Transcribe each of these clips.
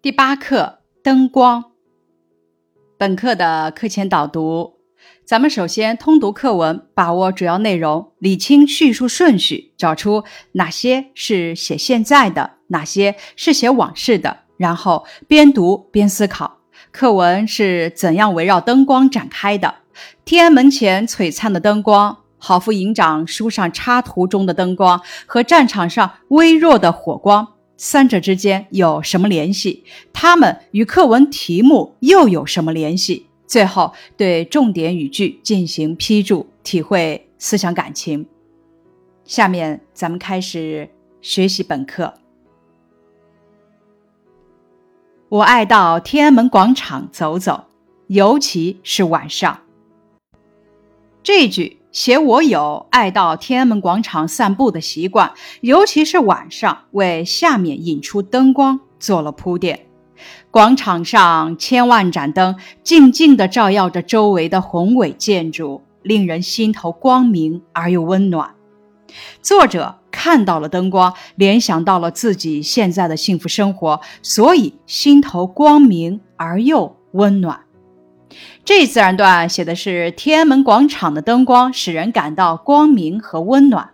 第八课灯光。本课的课前导读，咱们首先通读课文，把握主要内容，理清叙述顺序，找出哪些是写现在的，哪些是写往事的，然后边读边思考课文是怎样围绕灯光展开的。天安门前璀璨的灯光，郝副营长书上插图中的灯光和战场上微弱的火光。三者之间有什么联系？它们与课文题目又有什么联系？最后对重点语句进行批注，体会思想感情。下面咱们开始学习本课。我爱到天安门广场走走，尤其是晚上。这句。写我有爱到天安门广场散步的习惯，尤其是晚上，为下面引出灯光做了铺垫。广场上千万盏灯静静地照耀着周围的宏伟建筑，令人心头光明而又温暖。作者看到了灯光，联想到了自己现在的幸福生活，所以心头光明而又温暖。这自然段写的是天安门广场的灯光，使人感到光明和温暖。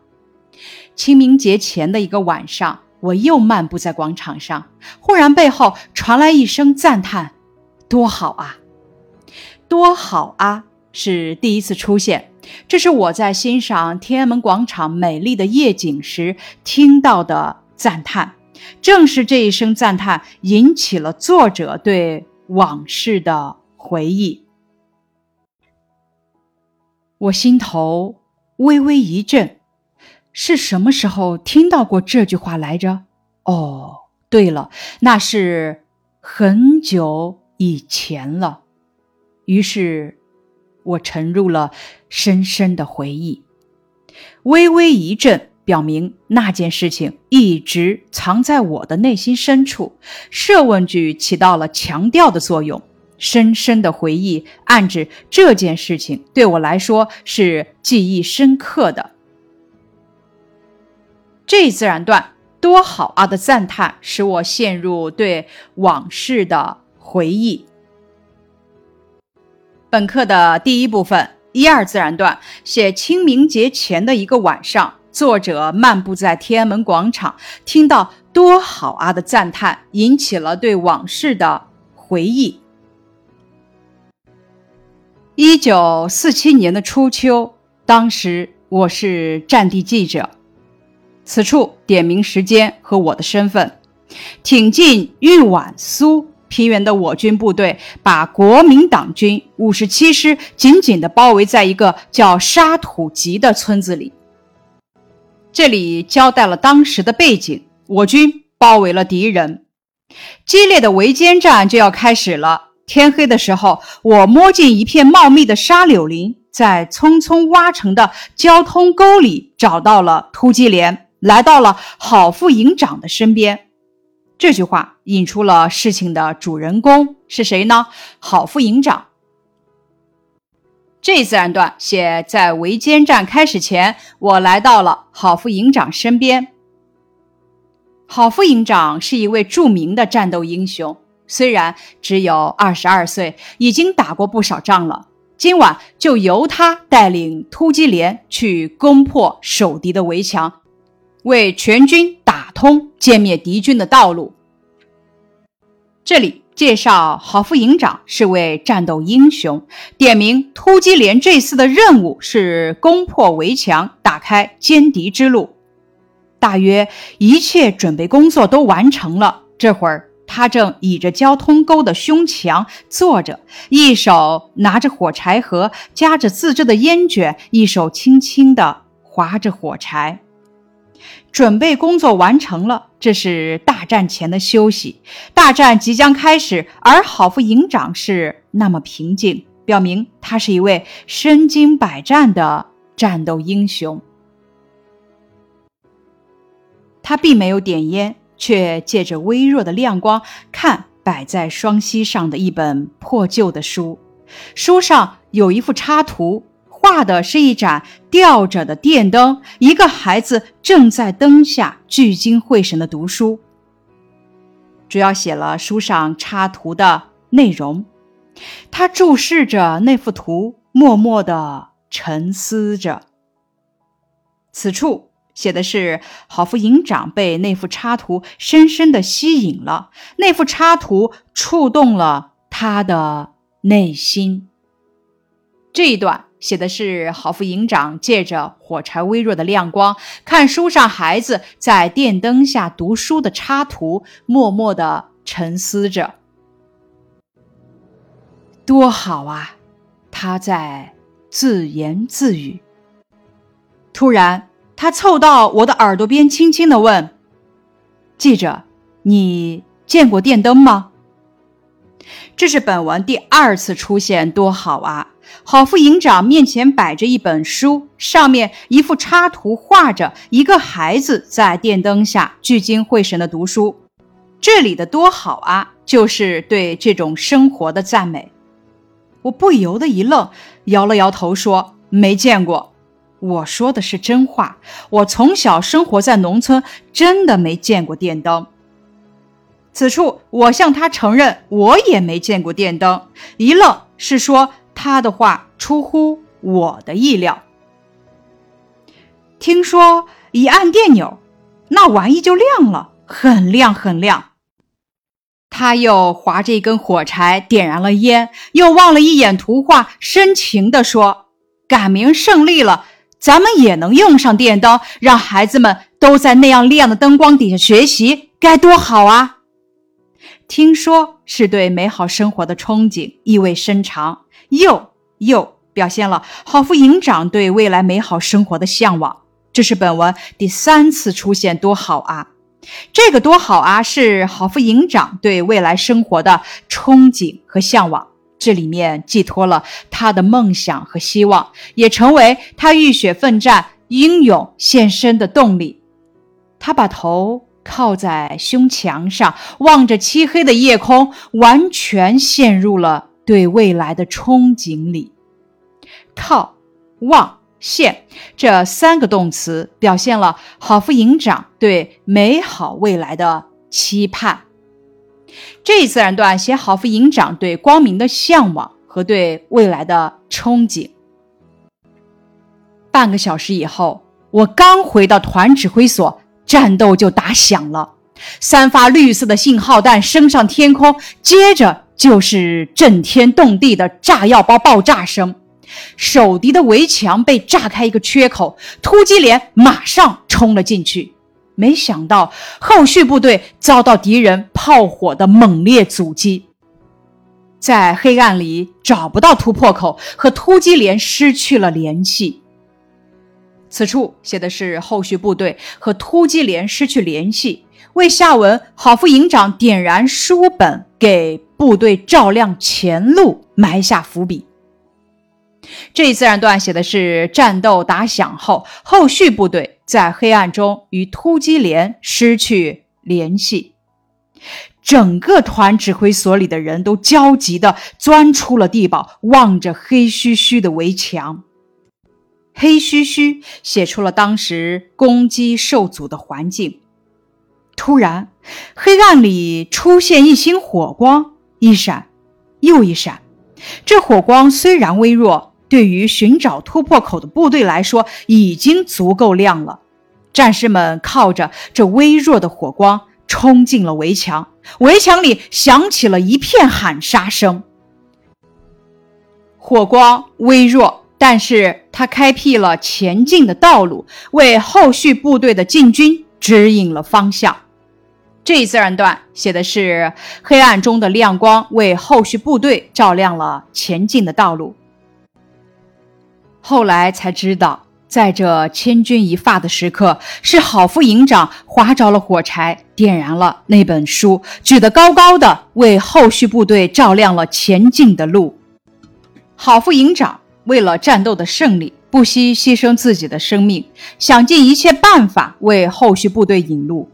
清明节前的一个晚上，我又漫步在广场上，忽然背后传来一声赞叹：“多好啊，多好啊！”是第一次出现，这是我在欣赏天安门广场美丽的夜景时听到的赞叹。正是这一声赞叹，引起了作者对往事的。回忆，我心头微微一震，是什么时候听到过这句话来着？哦，对了，那是很久以前了。于是，我沉入了深深的回忆。微微一震，表明那件事情一直藏在我的内心深处。设问句起到了强调的作用。深深的回忆，暗指这件事情对我来说是记忆深刻的。这自然段多好啊的赞叹，使我陷入对往事的回忆。本课的第一部分一二自然段写清明节前的一个晚上，作者漫步在天安门广场，听到多好啊的赞叹，引起了对往事的回忆。一九四七年的初秋，当时我是战地记者。此处点明时间和我的身份。挺进豫皖苏平原的我军部队，把国民党军五十七师紧紧地包围在一个叫沙土集的村子里。这里交代了当时的背景：我军包围了敌人，激烈的围歼战就要开始了。天黑的时候，我摸进一片茂密的沙柳林，在匆匆挖成的交通沟里找到了突击连，来到了郝副营长的身边。这句话引出了事情的主人公是谁呢？郝副营长。这自然段写在围歼战开始前，我来到了郝副营长身边。郝副营长是一位著名的战斗英雄。虽然只有二十二岁，已经打过不少仗了。今晚就由他带领突击连去攻破守敌的围墙，为全军打通歼灭敌军的道路。这里介绍郝副营长是位战斗英雄，点名突击连这次的任务是攻破围墙，打开歼敌之路。大约一切准备工作都完成了，这会儿。他正倚着交通沟的胸墙坐着，一手拿着火柴盒夹着自制的烟卷，一手轻轻地划着火柴。准备工作完成了，这是大战前的休息。大战即将开始，而郝副营长是那么平静，表明他是一位身经百战的战斗英雄。他并没有点烟。却借着微弱的亮光看摆在双膝上的一本破旧的书，书上有一幅插图，画的是一盏吊着的电灯，一个孩子正在灯下聚精会神的读书。主要写了书上插图的内容。他注视着那幅图，默默地沉思着。此处写的是郝副营长被那幅插图深深的吸引了，那幅插图触动了他的内心。这一段写的是郝副营长借着火柴微弱的亮光，看书上孩子在电灯下读书的插图，默默的沉思着。多好啊！他在自言自语。突然，他凑到我的耳朵边，轻轻地问：“记者，你见过电灯吗？”这是本文第二次出现“多好啊”。郝副营长面前摆着一本书，上面一幅插图画着一个孩子在电灯下聚精会神的读书。这里的“多好啊”就是对这种生活的赞美。我不由得一愣，摇了摇头说：“没见过。”我说的是真话。我从小生活在农村，真的没见过电灯。此处我向他承认，我也没见过电灯。一愣是说他的话出乎我的意料。听说一按电钮，那玩意就亮了，很亮很亮。他又划着一根火柴，点燃了烟，又望了一眼图画，深情地说：“赶明胜利了，咱们也能用上电灯，让孩子们都在那样亮的灯光底下学习，该多好啊！”听说是对美好生活的憧憬，意味深长，又又表现了郝副营长对未来美好生活的向往。这是本文第三次出现“多好啊”。这个多好啊！是郝副营长对未来生活的憧憬和向往，这里面寄托了他的梦想和希望，也成为他浴血奋战、英勇献身的动力。他把头靠在胸墙上，望着漆黑的夜空，完全陷入了对未来的憧憬里。靠，望。献这三个动词表现了郝副营长对美好未来的期盼。这一自然段写郝副营长对光明的向往和对未来的憧憬。半个小时以后，我刚回到团指挥所，战斗就打响了，三发绿色的信号弹升上天空，接着就是震天动地的炸药包爆炸声。守敌的围墙被炸开一个缺口，突击连马上冲了进去。没想到后续部队遭到敌人炮火的猛烈阻击，在黑暗里找不到突破口，和突击连失去了联系。此处写的是后续部队和突击连失去联系，为下文郝副营长点燃书本给部队照亮前路埋下伏笔。这一自然段写的是战斗打响后，后续部队在黑暗中与突击连失去联系，整个团指挥所里的人都焦急地钻出了地堡，望着黑黢黢的围墙。黑黢黢写出了当时攻击受阻的环境。突然，黑暗里出现一星火光，一闪又一闪。这火光虽然微弱。对于寻找突破口的部队来说，已经足够亮了。战士们靠着这微弱的火光冲进了围墙，围墙里响起了一片喊杀声。火光微弱，但是它开辟了前进的道路，为后续部队的进军指引了方向。这一自然段写的是黑暗中的亮光为后续部队照亮了前进的道路。后来才知道，在这千钧一发的时刻，是郝副营长划着了火柴，点燃了那本书，举得高高的，为后续部队照亮了前进的路。郝副营长为了战斗的胜利，不惜牺牲自己的生命，想尽一切办法为后续部队引路。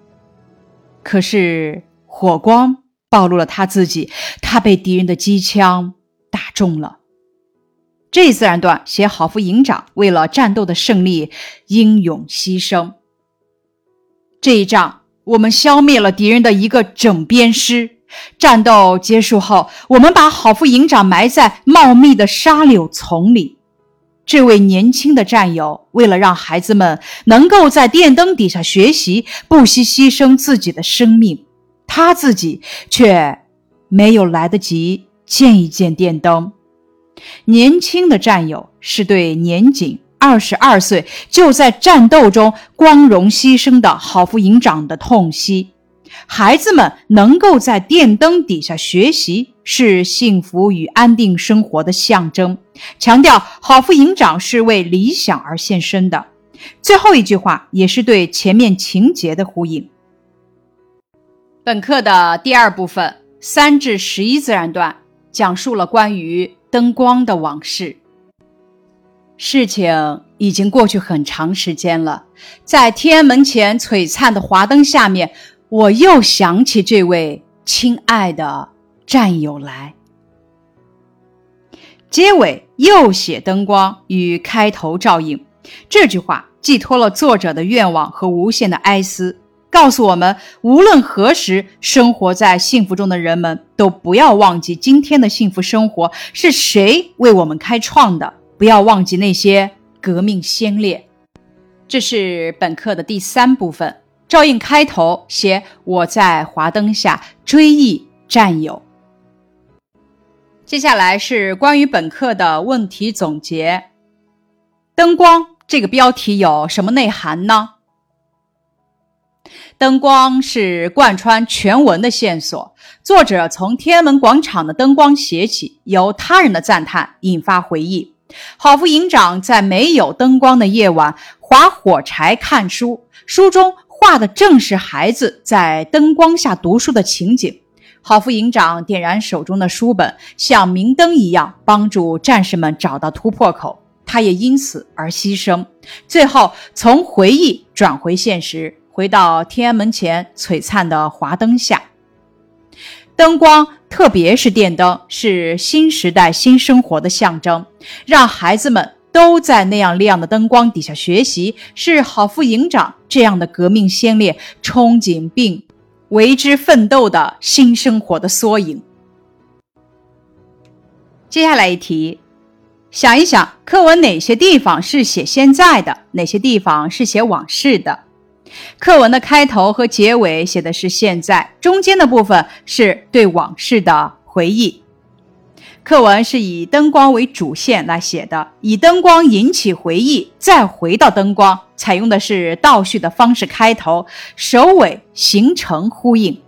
可是火光暴露了他自己，他被敌人的机枪打中了。这一自然段写郝副营长为了战斗的胜利英勇牺牲。这一仗我们消灭了敌人的一个整编师。战斗结束后，我们把郝副营长埋在茂密的沙柳丛里。这位年轻的战友为了让孩子们能够在电灯底下学习，不惜牺牲自己的生命，他自己却没有来得及见一见电灯。年轻的战友是对年仅二十二岁就在战斗中光荣牺牲的好副营长的痛惜。孩子们能够在电灯底下学习，是幸福与安定生活的象征。强调好副营长是为理想而献身的。最后一句话也是对前面情节的呼应。本课的第二部分三至十一自然段讲述了关于灯光的往事。事情已经过去很长时间了，在天安门前璀璨的华灯下面。我又想起这位亲爱的战友来。结尾又写灯光与开头照应，这句话寄托了作者的愿望和无限的哀思，告诉我们无论何时生活在幸福中的人们都不要忘记今天的幸福生活是谁为我们开创的，不要忘记那些革命先烈。这是本课的第三部分。照应开头写我在华灯下追忆战友。接下来是关于本课的问题总结。灯光这个标题有什么内涵呢？灯光是贯穿全文的线索。作者从天安门广场的灯光写起，由他人的赞叹引发回忆。郝副营长在没有灯光的夜晚划火柴看书，书中。画的正是孩子在灯光下读书的情景。郝副营长点燃手中的书本，像明灯一样帮助战士们找到突破口。他也因此而牺牲。最后，从回忆转回现实，回到天安门前璀璨的华灯下。灯光，特别是电灯，是新时代新生活的象征，让孩子们。都在那样亮的灯光底下学习，是郝副营长这样的革命先烈憧憬并为之奋斗的新生活的缩影。接下来一题，想一想课文哪些地方是写现在的，哪些地方是写往事的？课文的开头和结尾写的是现在，中间的部分是对往事的回忆。课文是以灯光为主线来写的，以灯光引起回忆，再回到灯光，采用的是倒叙的方式开头，首尾形成呼应。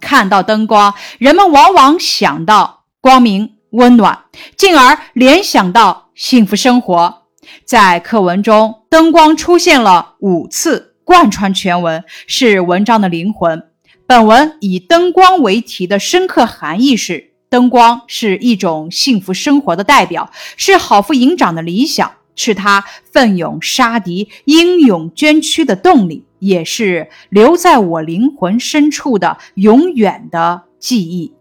看到灯光，人们往往想到光明、温暖，进而联想到幸福生活。在课文中，灯光出现了五次，贯穿全文，是文章的灵魂。本文以灯光为题的深刻含义是。灯光是一种幸福生活的代表，是郝副营长的理想，是他奋勇杀敌、英勇捐躯的动力，也是留在我灵魂深处的永远的记忆。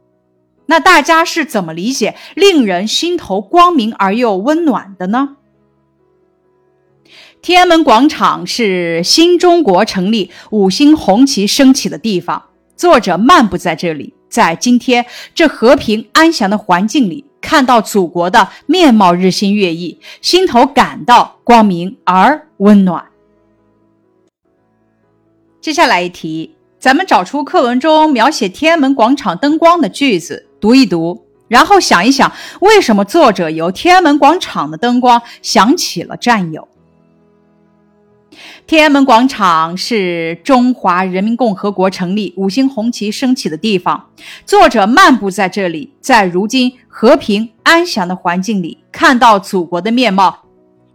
那大家是怎么理解令人心头光明而又温暖的呢？天安门广场是新中国成立、五星红旗升起的地方，作者漫步在这里。在今天这和平安详的环境里，看到祖国的面貌日新月异，心头感到光明而温暖。接下来一题，咱们找出课文中描写天安门广场灯光的句子，读一读，然后想一想，为什么作者由天安门广场的灯光想起了战友。天安门广场是中华人民共和国成立、五星红旗升起的地方。作者漫步在这里，在如今和平安详的环境里，看到祖国的面貌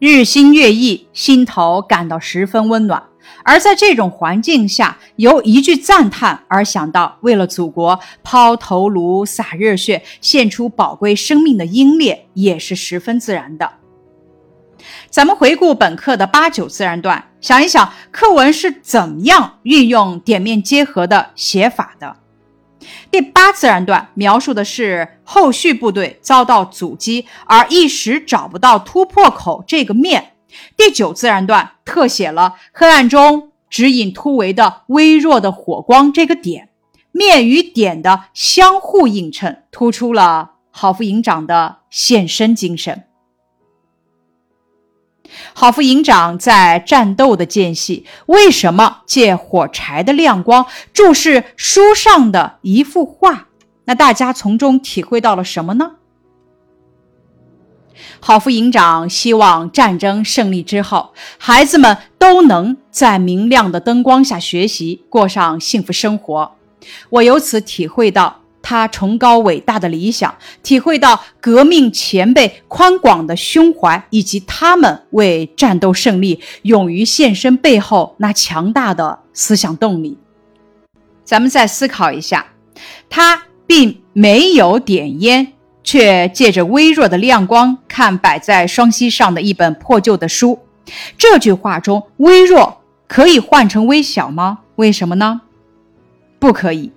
日新月异，心头感到十分温暖。而在这种环境下，由一句赞叹而想到为了祖国抛头颅、洒热血、献出宝贵生命的英烈，也是十分自然的。咱们回顾本课的八九自然段，想一想课文是怎么样运用点面结合的写法的。第八自然段描述的是后续部队遭到阻击而一时找不到突破口这个面。第九自然段特写了黑暗中指引突围的微弱的火光这个点，面与点的相互映衬，突出了郝副营长的献身精神。郝副营长在战斗的间隙，为什么借火柴的亮光注视书上的一幅画？那大家从中体会到了什么呢？郝副营长希望战争胜利之后，孩子们都能在明亮的灯光下学习，过上幸福生活。我由此体会到他崇高伟大的理想，体会到革命前辈宽广的胸怀，以及他们为战斗胜利勇于献身背后那强大的思想动力。咱们再思考一下，他并没有点烟。却借着微弱的亮光看摆在双膝上的一本破旧的书。这句话中“微弱”可以换成“微小”吗？为什么呢？不可以。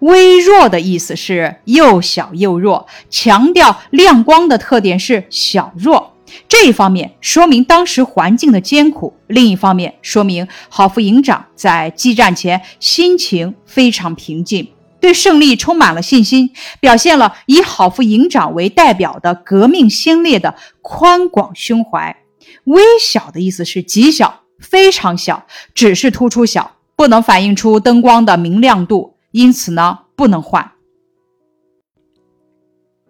微弱的意思是又小又弱，强调亮光的特点是小弱。这一方面说明当时环境的艰苦，另一方面说明郝副营长在激战前心情非常平静。对胜利充满了信心，表现了以郝副营长为代表的革命先烈的宽广胸怀。微小的意思是极小，非常小，只是突出小，不能反映出灯光的明亮度，因此呢，不能换。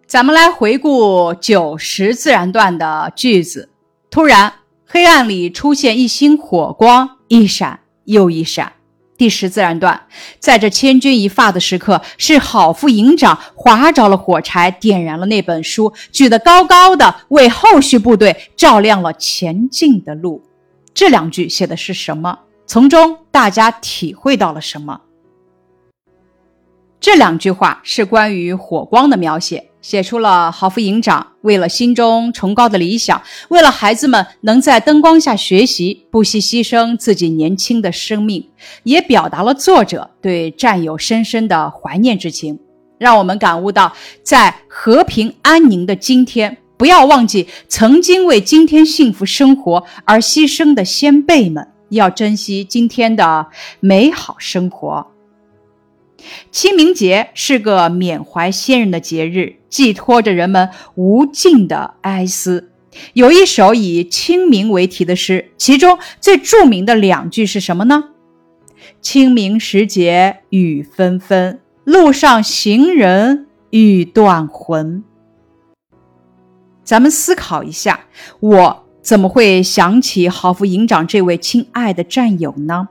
咱们来回顾九十自然段的句子：突然，黑暗里出现一星火光，一闪又一闪。第十自然段，在这千钧一发的时刻，是郝副营长划着了火柴，点燃了那本书，举得高高的，为后续部队照亮了前进的路。这两句写的是什么？从中大家体会到了什么？这两句话是关于火光的描写。写出了郝副营长为了心中崇高的理想，为了孩子们能在灯光下学习，不惜牺牲自己年轻的生命，也表达了作者对战友深深的怀念之情。让我们感悟到，在和平安宁的今天，不要忘记曾经为今天幸福生活而牺牲的先辈们，要珍惜今天的美好生活。清明节是个缅怀先人的节日，寄托着人们无尽的哀思。有一首以清明为题的诗，其中最著名的两句是什么呢？清明时节雨纷纷，路上行人欲断魂。咱们思考一下，我怎么会想起郝副营长这位亲爱的战友呢？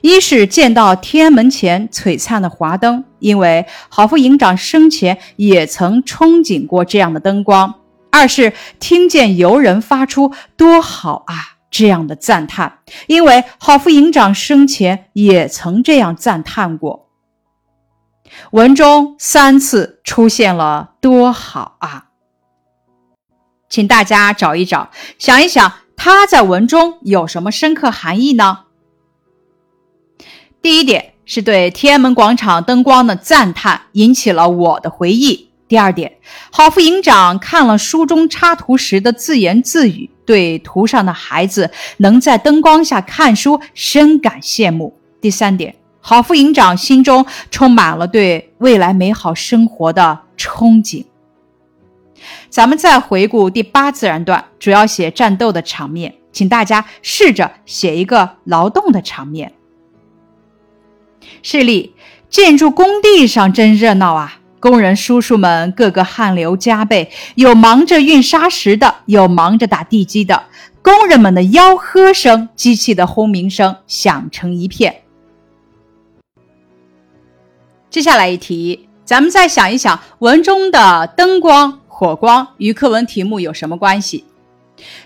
一是见到天安门前璀璨的华灯，因为郝副营长生前也曾憧憬过这样的灯光；二是听见游人发出“多好啊”这样的赞叹，因为郝副营长生前也曾这样赞叹过。文中三次出现了“多好啊”，请大家找一找，想一想，他在文中有什么深刻含义呢？第一点是对天安门广场灯光的赞叹，引起了我的回忆。第二点，郝副营长看了书中插图时的自言自语，对图上的孩子能在灯光下看书深感羡慕。第三点，郝副营长心中充满了对未来美好生活的憧憬。咱们再回顾第八自然段，主要写战斗的场面，请大家试着写一个劳动的场面。示例：建筑工地上真热闹啊！工人叔叔们个个汗流浃背，有忙着运沙石的，有忙着打地基的。工人们的吆喝声、机器的轰鸣声响成一片。接下来一题，咱们再想一想，文中的灯光、火光与课文题目有什么关系？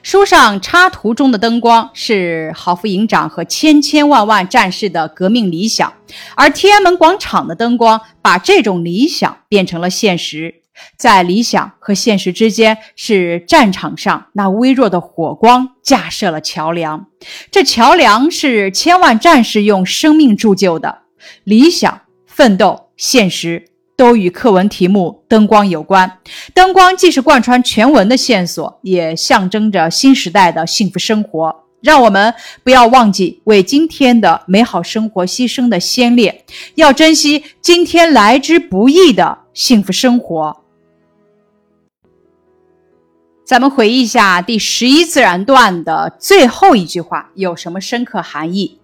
书上插图中的灯光是郝副营长和千千万万战士的革命理想，而天安门广场的灯光把这种理想变成了现实。在理想和现实之间，是战场上那微弱的火光架设了桥梁。这桥梁是千万战士用生命铸就的。理想、奋斗、现实。都与课文题目“灯光”有关。灯光既是贯穿全文的线索，也象征着新时代的幸福生活。让我们不要忘记为今天的美好生活牺牲的先烈，要珍惜今天来之不易的幸福生活。咱们回忆一下第十一自然段的最后一句话有什么深刻含义？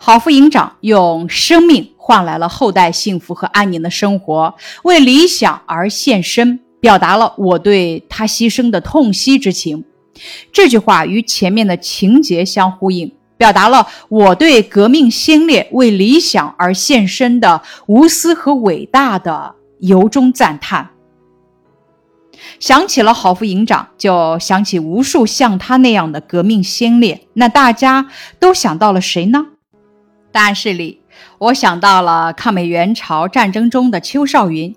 郝副营长用生命换来了后代幸福和安宁的生活，为理想而献身，表达了我对他牺牲的痛惜之情。这句话与前面的情节相呼应，表达了我对革命先烈为理想而献身的无私和伟大的由衷赞叹。想起了郝副营长，就想起无数像他那样的革命先烈。那大家都想到了谁呢？答案是里，我想到了抗美援朝战争中的邱少云，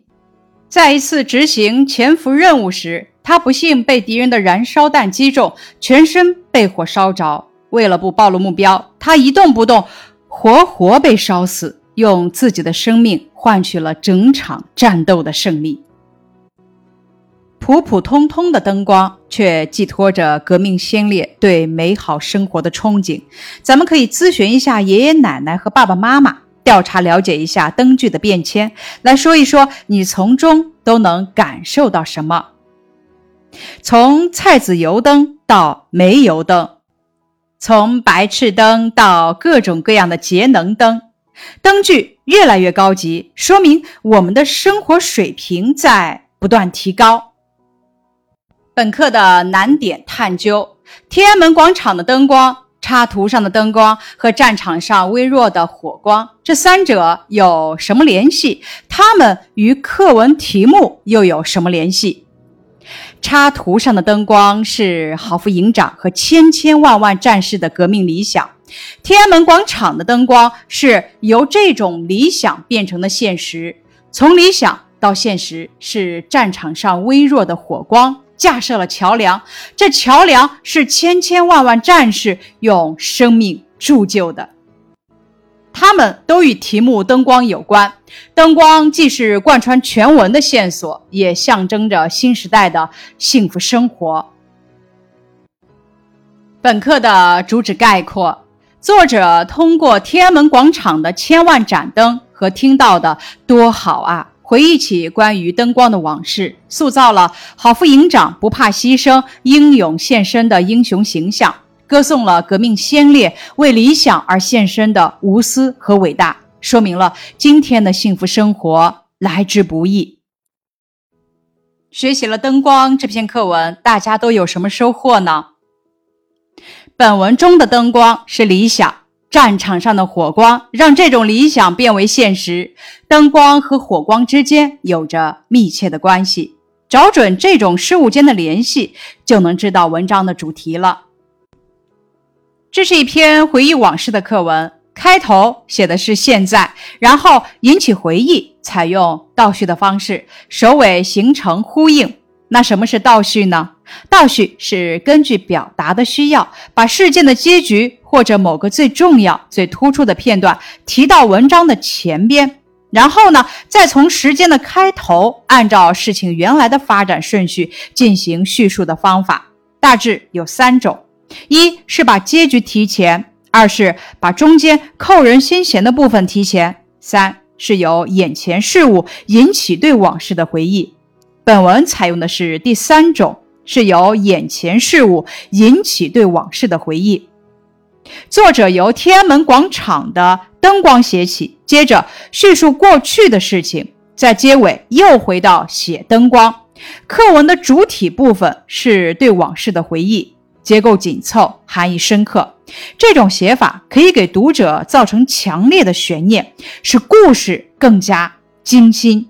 在一次执行潜伏任务时。他不幸被敌人的燃烧弹击中，全身被火烧着。为了不暴露目标，他一动不动，活活被烧死，用自己的生命换取了整场战斗的胜利。普普通通的灯光，却寄托着革命先烈对美好生活的憧憬。咱们可以咨询一下爷爷奶奶和爸爸妈妈，调查了解一下灯具的变迁，来说一说你从中都能感受到什么。从菜籽油灯到煤油灯，从白炽灯到各种各样的节能灯，灯具越来越高级，说明我们的生活水平在不断提高。本课的难点探究：天安门广场的灯光、插图上的灯光和战场上微弱的火光，这三者有什么联系？它们与课文题目又有什么联系？插图上的灯光是郝副营长和千千万万战士的革命理想，天安门广场的灯光是由这种理想变成的现实，从理想到现实是战场上微弱的火光，架设了桥梁，这桥梁是千千万万战士用生命铸就的。它们都与题目“灯光”有关。灯光既是贯穿全文的线索，也象征着新时代的幸福生活。本课的主旨概括：作者通过天安门广场的千万盏灯和听到的“多好啊”，回忆起关于灯光的往事，塑造了郝副营长不怕牺牲、英勇献身的英雄形象。歌颂了革命先烈为理想而献身的无私和伟大，说明了今天的幸福生活来之不易。学习了灯光这篇课文，大家都有什么收获呢？本文中的灯光是理想，战场上的火光让这种理想变为现实。灯光和火光之间有着密切的关系，找准这种事物间的联系，就能知道文章的主题了。这是一篇回忆往事的课文，开头写的是现在，然后引起回忆，采用倒叙的方式，首尾形成呼应。那什么是倒叙呢？倒叙是根据表达的需要，把事件的结局或者某个最重要、最突出的片段提到文章的前边，然后呢，再从时间的开头，按照事情原来的发展顺序进行叙述的方法，大致有三种。一是把结局提前，二是把中间扣人心弦的部分提前，三是由眼前事物引起对往事的回忆。本文采用的是第三种，是由眼前事物引起对往事的回忆。作者由天安门广场的灯光写起，接着叙述过去的事情，在结尾又回到写灯光。课文的主体部分是对往事的回忆。结构紧凑，含义深刻。这种写法可以给读者造成强烈的悬念，使故事更加精心。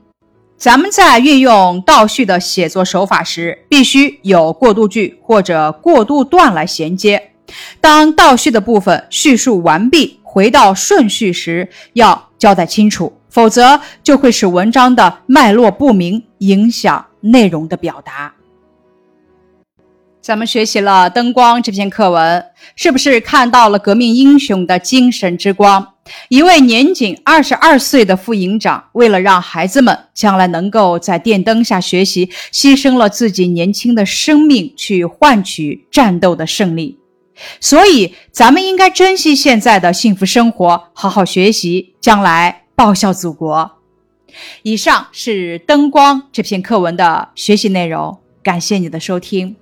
咱们在运用倒叙的写作手法时，必须有过渡句或者过渡段来衔接。当倒叙的部分叙述完毕，回到顺序时，要交代清楚，否则就会使文章的脉络不明，影响内容的表达。咱们学习了灯光这篇课文，是不是看到了革命英雄的精神之光？一位年仅二十二岁的副营长，为了让孩子们将来能够在电灯下学习，牺牲了自己年轻的生命去换取战斗的胜利。所以，咱们应该珍惜现在的幸福生活，好好学习，将来报效祖国。以上是《灯光》这篇课文的学习内容，感谢你的收听。